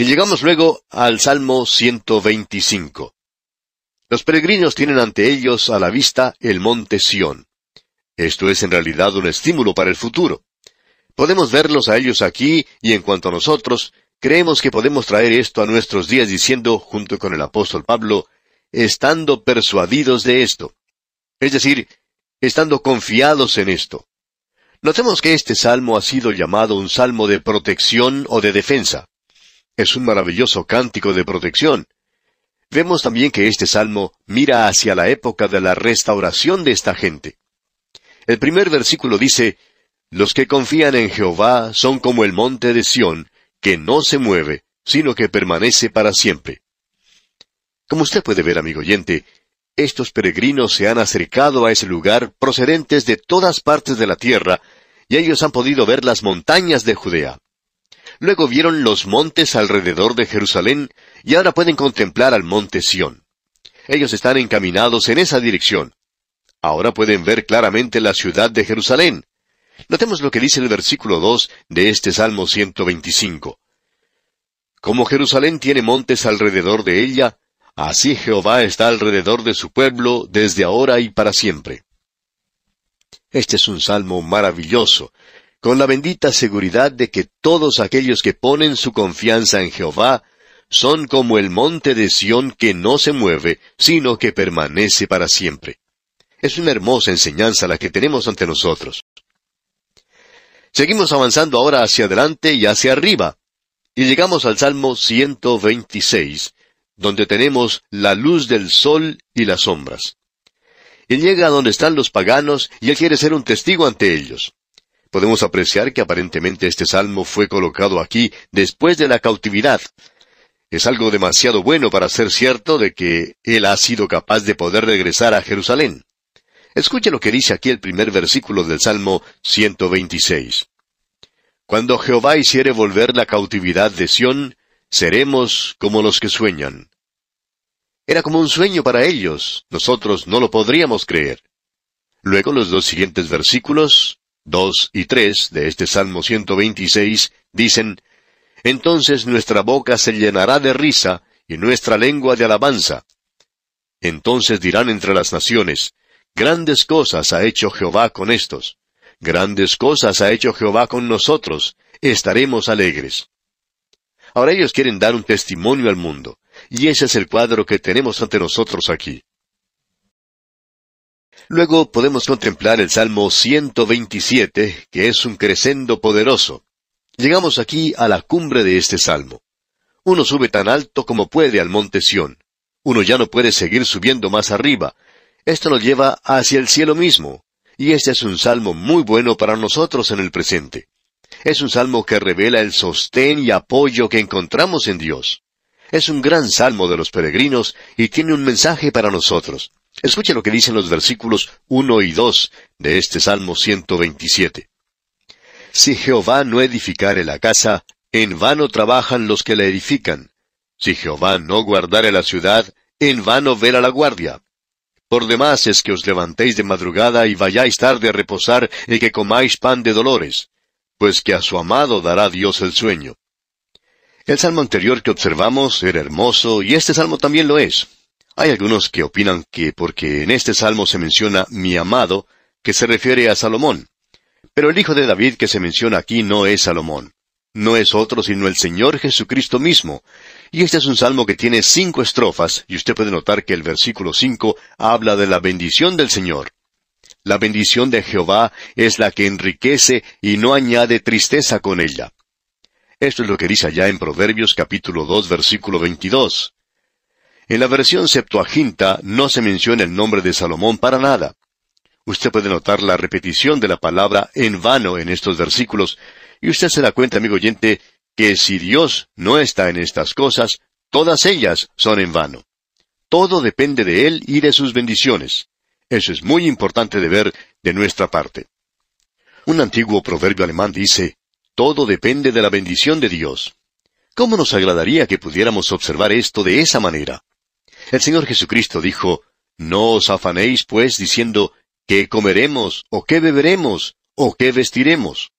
Y llegamos luego al Salmo 125. Los peregrinos tienen ante ellos a la vista el monte Sión. Esto es en realidad un estímulo para el futuro. Podemos verlos a ellos aquí y en cuanto a nosotros, creemos que podemos traer esto a nuestros días diciendo, junto con el apóstol Pablo, estando persuadidos de esto. Es decir, estando confiados en esto. Notemos que este salmo ha sido llamado un salmo de protección o de defensa. Es un maravilloso cántico de protección. Vemos también que este salmo mira hacia la época de la restauración de esta gente. El primer versículo dice, Los que confían en Jehová son como el monte de Sión, que no se mueve, sino que permanece para siempre. Como usted puede ver, amigo oyente, estos peregrinos se han acercado a ese lugar procedentes de todas partes de la tierra, y ellos han podido ver las montañas de Judea. Luego vieron los montes alrededor de Jerusalén y ahora pueden contemplar al monte Sión. Ellos están encaminados en esa dirección. Ahora pueden ver claramente la ciudad de Jerusalén. Notemos lo que dice el versículo 2 de este Salmo 125. Como Jerusalén tiene montes alrededor de ella, así Jehová está alrededor de su pueblo desde ahora y para siempre. Este es un salmo maravilloso, con la bendita seguridad de que todos aquellos que ponen su confianza en Jehová son como el monte de Sión que no se mueve, sino que permanece para siempre. Es una hermosa enseñanza la que tenemos ante nosotros. Seguimos avanzando ahora hacia adelante y hacia arriba, y llegamos al Salmo 126, donde tenemos la luz del sol y las sombras. Él llega a donde están los paganos y él quiere ser un testigo ante ellos podemos apreciar que aparentemente este salmo fue colocado aquí después de la cautividad. Es algo demasiado bueno para ser cierto de que él ha sido capaz de poder regresar a Jerusalén. Escuche lo que dice aquí el primer versículo del Salmo 126. Cuando Jehová hiciere volver la cautividad de Sión, seremos como los que sueñan. Era como un sueño para ellos, nosotros no lo podríamos creer. Luego los dos siguientes versículos, dos y tres de este Salmo 126 dicen, Entonces nuestra boca se llenará de risa y nuestra lengua de alabanza. Entonces dirán entre las naciones, Grandes cosas ha hecho Jehová con estos. Grandes cosas ha hecho Jehová con nosotros. Estaremos alegres. Ahora ellos quieren dar un testimonio al mundo, y ese es el cuadro que tenemos ante nosotros aquí. Luego podemos contemplar el Salmo 127, que es un crescendo poderoso. Llegamos aquí a la cumbre de este salmo. Uno sube tan alto como puede al monte Sión. Uno ya no puede seguir subiendo más arriba. Esto nos lleva hacia el cielo mismo. Y este es un salmo muy bueno para nosotros en el presente. Es un salmo que revela el sostén y apoyo que encontramos en Dios. Es un gran salmo de los peregrinos y tiene un mensaje para nosotros. Escuche lo que dicen los versículos 1 y 2 de este Salmo 127. Si Jehová no edificare la casa, en vano trabajan los que la edifican. Si Jehová no guardare la ciudad, en vano vela la guardia. Por demás es que os levantéis de madrugada y vayáis tarde a reposar y que comáis pan de dolores, pues que a su amado dará Dios el sueño. El salmo anterior que observamos era hermoso y este salmo también lo es. Hay algunos que opinan que porque en este salmo se menciona mi amado, que se refiere a Salomón. Pero el hijo de David que se menciona aquí no es Salomón. No es otro sino el Señor Jesucristo mismo. Y este es un salmo que tiene cinco estrofas, y usted puede notar que el versículo cinco habla de la bendición del Señor. La bendición de Jehová es la que enriquece y no añade tristeza con ella. Esto es lo que dice allá en Proverbios capítulo dos versículo veintidós. En la versión Septuaginta no se menciona el nombre de Salomón para nada. Usted puede notar la repetición de la palabra en vano en estos versículos, y usted se da cuenta, amigo oyente, que si Dios no está en estas cosas, todas ellas son en vano. Todo depende de Él y de sus bendiciones. Eso es muy importante de ver de nuestra parte. Un antiguo proverbio alemán dice, todo depende de la bendición de Dios. ¿Cómo nos agradaría que pudiéramos observar esto de esa manera? El Señor Jesucristo dijo, No os afanéis, pues, diciendo, ¿qué comeremos? ¿O qué beberemos? ¿O qué vestiremos?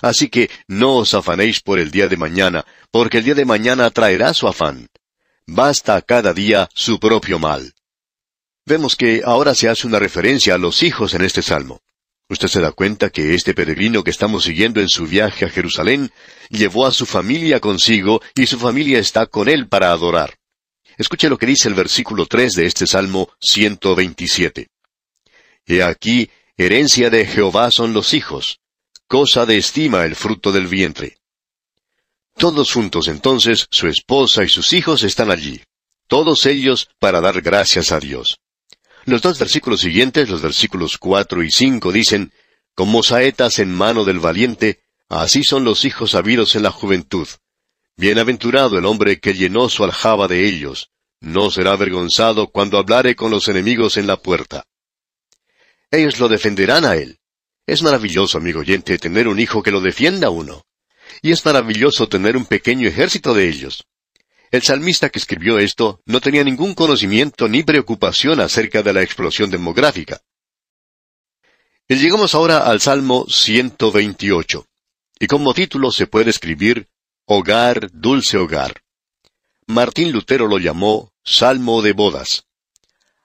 Así que no os afanéis por el día de mañana, porque el día de mañana traerá su afán. Basta cada día su propio mal. Vemos que ahora se hace una referencia a los hijos en este salmo. Usted se da cuenta que este peregrino que estamos siguiendo en su viaje a Jerusalén llevó a su familia consigo y su familia está con él para adorar. Escuche lo que dice el versículo tres de este Salmo 127. He aquí, herencia de Jehová son los hijos, cosa de estima el fruto del vientre. Todos juntos entonces, su esposa y sus hijos están allí, todos ellos para dar gracias a Dios. Los dos versículos siguientes, los versículos cuatro y cinco, dicen, Como saetas en mano del valiente, así son los hijos habidos en la juventud. Bienaventurado el hombre que llenó su aljaba de ellos, no será avergonzado cuando hablare con los enemigos en la puerta. Ellos lo defenderán a él. Es maravilloso, amigo oyente, tener un hijo que lo defienda a uno. Y es maravilloso tener un pequeño ejército de ellos. El salmista que escribió esto no tenía ningún conocimiento ni preocupación acerca de la explosión demográfica. Llegamos ahora al Salmo 128. Y como título se puede escribir Hogar, dulce hogar. Martín Lutero lo llamó Salmo de bodas.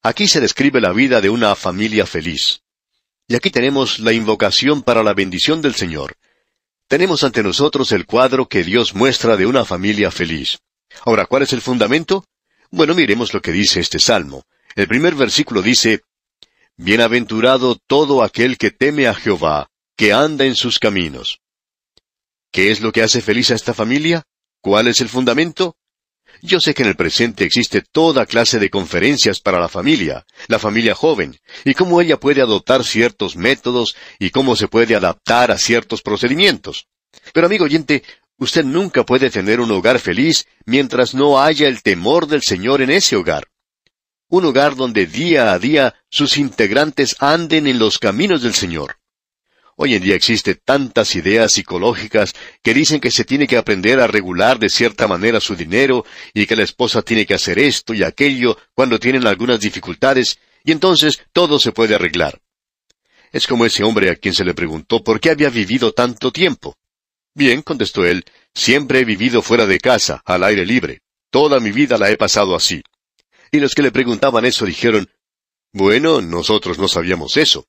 Aquí se describe la vida de una familia feliz. Y aquí tenemos la invocación para la bendición del Señor. Tenemos ante nosotros el cuadro que Dios muestra de una familia feliz. Ahora, ¿cuál es el fundamento? Bueno, miremos lo que dice este salmo. El primer versículo dice, Bienaventurado todo aquel que teme a Jehová, que anda en sus caminos. ¿Qué es lo que hace feliz a esta familia? ¿Cuál es el fundamento? Yo sé que en el presente existe toda clase de conferencias para la familia, la familia joven, y cómo ella puede adoptar ciertos métodos y cómo se puede adaptar a ciertos procedimientos. Pero amigo oyente, Usted nunca puede tener un hogar feliz mientras no haya el temor del Señor en ese hogar. Un hogar donde día a día sus integrantes anden en los caminos del Señor. Hoy en día existen tantas ideas psicológicas que dicen que se tiene que aprender a regular de cierta manera su dinero y que la esposa tiene que hacer esto y aquello cuando tienen algunas dificultades y entonces todo se puede arreglar. Es como ese hombre a quien se le preguntó por qué había vivido tanto tiempo. Bien, contestó él, siempre he vivido fuera de casa, al aire libre. Toda mi vida la he pasado así. Y los que le preguntaban eso dijeron, Bueno, nosotros no sabíamos eso.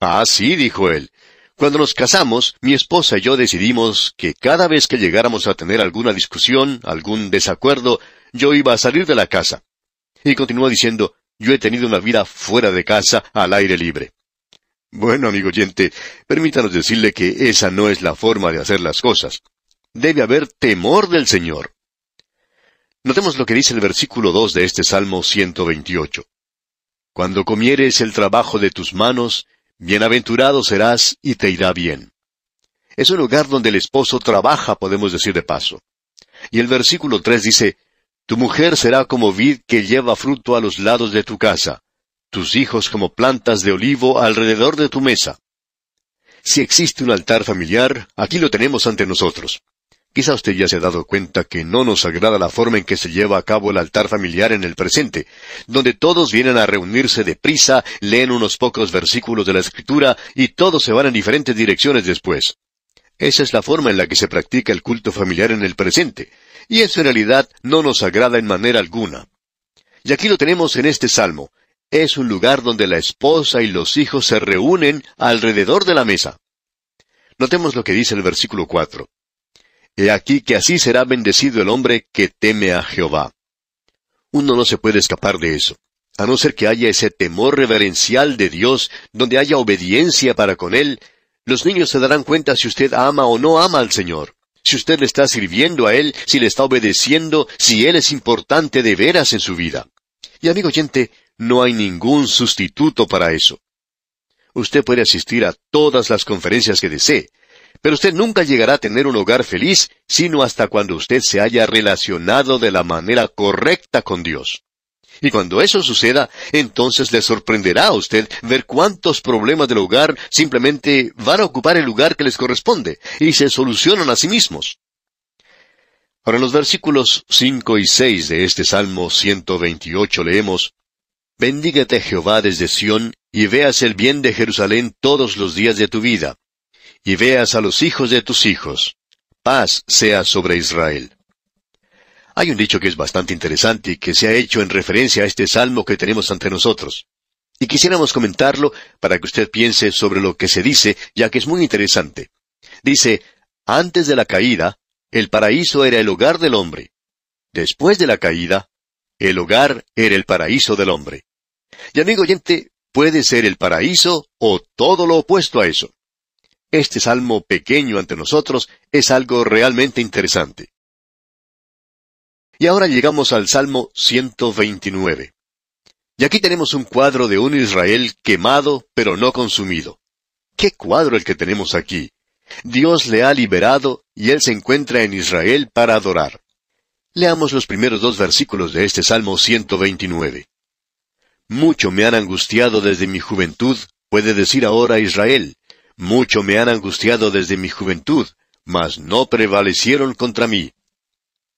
Ah, sí, dijo él. Cuando nos casamos, mi esposa y yo decidimos que cada vez que llegáramos a tener alguna discusión, algún desacuerdo, yo iba a salir de la casa. Y continuó diciendo, yo he tenido una vida fuera de casa, al aire libre. Bueno, amigo oyente, permítanos decirle que esa no es la forma de hacer las cosas. Debe haber temor del Señor. Notemos lo que dice el versículo dos de este Salmo 128. Cuando comieres el trabajo de tus manos, bienaventurado serás y te irá bien. Es un lugar donde el esposo trabaja, podemos decir de paso. Y el versículo tres dice, Tu mujer será como vid que lleva fruto a los lados de tu casa, tus hijos como plantas de olivo alrededor de tu mesa. Si existe un altar familiar, aquí lo tenemos ante nosotros. Quizá usted ya se ha dado cuenta que no nos agrada la forma en que se lleva a cabo el altar familiar en el presente, donde todos vienen a reunirse deprisa, leen unos pocos versículos de la Escritura y todos se van en diferentes direcciones después. Esa es la forma en la que se practica el culto familiar en el presente, y eso en realidad no nos agrada en manera alguna. Y aquí lo tenemos en este salmo, es un lugar donde la esposa y los hijos se reúnen alrededor de la mesa. Notemos lo que dice el versículo cuatro. He aquí que así será bendecido el hombre que teme a Jehová. Uno no se puede escapar de eso, a no ser que haya ese temor reverencial de Dios, donde haya obediencia para con Él. Los niños se darán cuenta si usted ama o no ama al Señor, si usted le está sirviendo a Él, si le está obedeciendo, si Él es importante de veras en su vida. Y amigo oyente, no hay ningún sustituto para eso. Usted puede asistir a todas las conferencias que desee, pero usted nunca llegará a tener un hogar feliz sino hasta cuando usted se haya relacionado de la manera correcta con Dios. Y cuando eso suceda, entonces le sorprenderá a usted ver cuántos problemas del hogar simplemente van a ocupar el lugar que les corresponde y se solucionan a sí mismos. Ahora en los versículos cinco y seis de este Salmo 128 leemos, Bendígate Jehová desde Sión, y veas el bien de Jerusalén todos los días de tu vida. Y veas a los hijos de tus hijos. Paz sea sobre Israel. Hay un dicho que es bastante interesante y que se ha hecho en referencia a este salmo que tenemos ante nosotros. Y quisiéramos comentarlo para que usted piense sobre lo que se dice, ya que es muy interesante. Dice, antes de la caída, el paraíso era el hogar del hombre. Después de la caída, el hogar era el paraíso del hombre. Y amigo oyente, puede ser el paraíso o todo lo opuesto a eso. Este salmo pequeño ante nosotros es algo realmente interesante. Y ahora llegamos al Salmo 129. Y aquí tenemos un cuadro de un Israel quemado pero no consumido. ¿Qué cuadro el que tenemos aquí? Dios le ha liberado y él se encuentra en Israel para adorar. Leamos los primeros dos versículos de este Salmo 129. Mucho me han angustiado desde mi juventud, puede decir ahora Israel. Mucho me han angustiado desde mi juventud, mas no prevalecieron contra mí.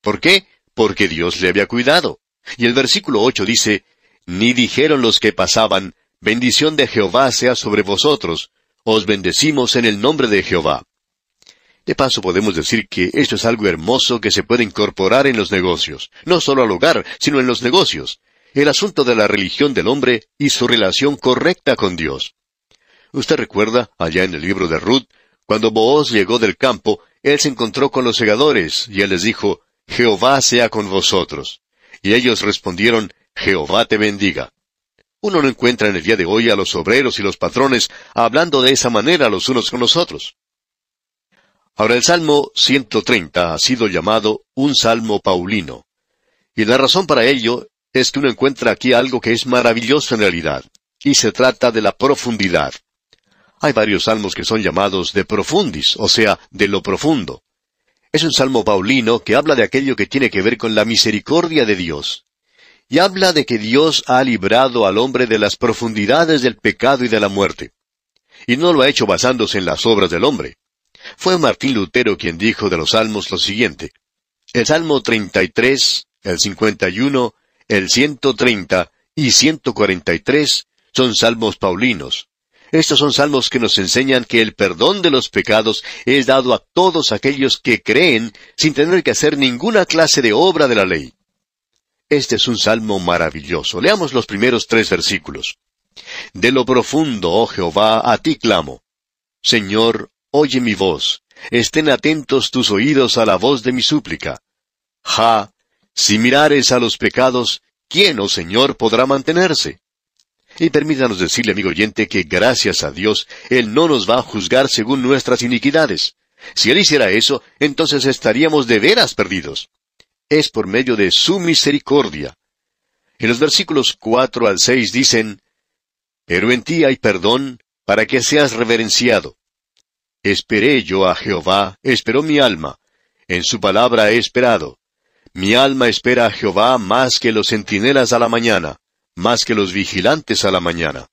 ¿Por qué? Porque Dios le había cuidado. Y el versículo ocho dice, Ni dijeron los que pasaban, bendición de Jehová sea sobre vosotros, os bendecimos en el nombre de Jehová. De paso podemos decir que esto es algo hermoso que se puede incorporar en los negocios, no solo al hogar, sino en los negocios, el asunto de la religión del hombre y su relación correcta con Dios. Usted recuerda, allá en el libro de Ruth, cuando Booz llegó del campo, él se encontró con los segadores, y él les dijo, Jehová sea con vosotros. Y ellos respondieron, Jehová te bendiga. Uno no encuentra en el día de hoy a los obreros y los patrones hablando de esa manera los unos con los otros. Ahora el Salmo 130 ha sido llamado un Salmo Paulino. Y la razón para ello es que uno encuentra aquí algo que es maravilloso en realidad, y se trata de la profundidad. Hay varios salmos que son llamados de profundis, o sea, de lo profundo. Es un salmo paulino que habla de aquello que tiene que ver con la misericordia de Dios. Y habla de que Dios ha librado al hombre de las profundidades del pecado y de la muerte. Y no lo ha hecho basándose en las obras del hombre. Fue Martín Lutero quien dijo de los salmos lo siguiente. El Salmo 33, el 51, el 130 y 143 son salmos paulinos. Estos son salmos que nos enseñan que el perdón de los pecados es dado a todos aquellos que creen sin tener que hacer ninguna clase de obra de la ley. Este es un salmo maravilloso. Leamos los primeros tres versículos. De lo profundo, oh Jehová, a ti clamo. Señor, oye mi voz, estén atentos tus oídos a la voz de mi súplica. Ja, si mirares a los pecados, ¿quién, oh Señor, podrá mantenerse? Y permítanos decirle, amigo oyente, que gracias a Dios, Él no nos va a juzgar según nuestras iniquidades. Si Él hiciera eso, entonces estaríamos de veras perdidos. Es por medio de su misericordia. En los versículos cuatro al seis dicen, Pero en ti hay perdón, para que seas reverenciado. Esperé yo a Jehová, esperó mi alma. En su palabra he esperado. Mi alma espera a Jehová más que los centinelas a la mañana, más que los vigilantes a la mañana.